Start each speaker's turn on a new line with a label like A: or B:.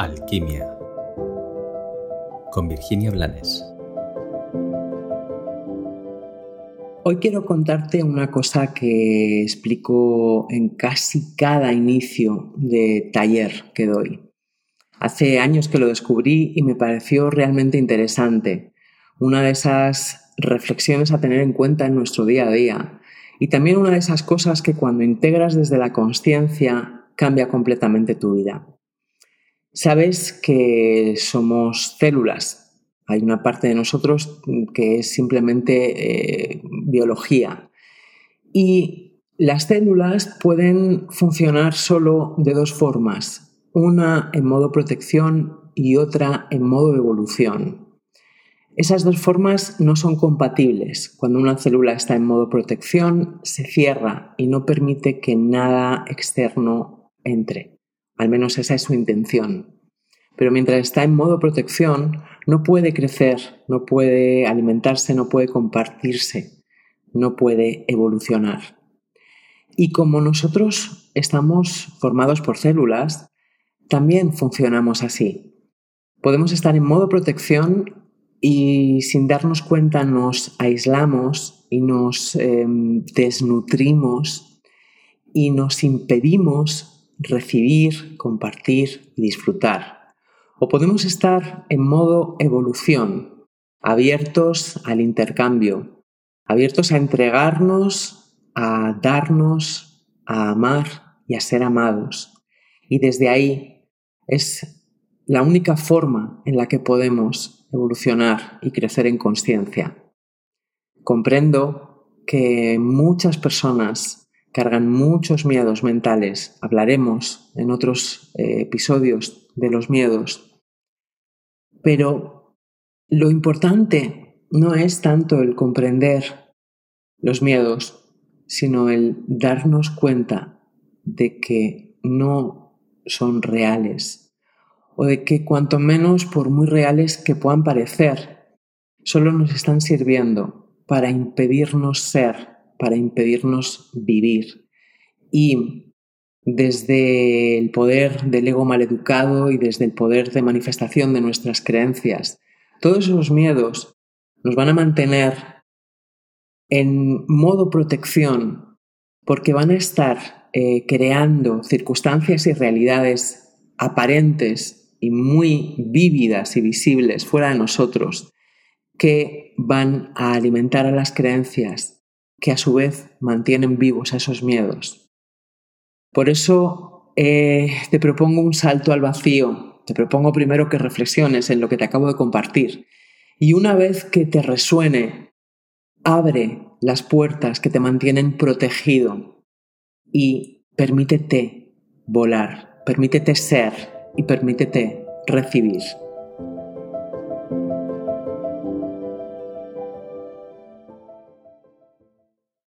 A: Alquimia con Virginia Blanes.
B: Hoy quiero contarte una cosa que explico en casi cada inicio de taller que doy. Hace años que lo descubrí y me pareció realmente interesante. Una de esas reflexiones a tener en cuenta en nuestro día a día. Y también una de esas cosas que cuando integras desde la conciencia cambia completamente tu vida. Sabes que somos células. Hay una parte de nosotros que es simplemente eh, biología. Y las células pueden funcionar solo de dos formas. Una en modo protección y otra en modo evolución. Esas dos formas no son compatibles. Cuando una célula está en modo protección, se cierra y no permite que nada externo entre. Al menos esa es su intención. Pero mientras está en modo protección, no puede crecer, no puede alimentarse, no puede compartirse, no puede evolucionar. Y como nosotros estamos formados por células, también funcionamos así. Podemos estar en modo protección y sin darnos cuenta nos aislamos y nos em, desnutrimos y nos impedimos recibir, compartir y disfrutar. O podemos estar en modo evolución, abiertos al intercambio, abiertos a entregarnos, a darnos, a amar y a ser amados. Y desde ahí es la única forma en la que podemos evolucionar y crecer en conciencia. Comprendo que muchas personas cargan muchos miedos mentales. Hablaremos en otros eh, episodios de los miedos. Pero lo importante no es tanto el comprender los miedos, sino el darnos cuenta de que no son reales o de que cuanto menos por muy reales que puedan parecer, solo nos están sirviendo para impedirnos ser para impedirnos vivir. Y desde el poder del ego maleducado y desde el poder de manifestación de nuestras creencias, todos esos miedos nos van a mantener en modo protección porque van a estar eh, creando circunstancias y realidades aparentes y muy vívidas y visibles fuera de nosotros que van a alimentar a las creencias que a su vez mantienen vivos esos miedos. Por eso eh, te propongo un salto al vacío, te propongo primero que reflexiones en lo que te acabo de compartir y una vez que te resuene, abre las puertas que te mantienen protegido y permítete volar, permítete ser y permítete recibir.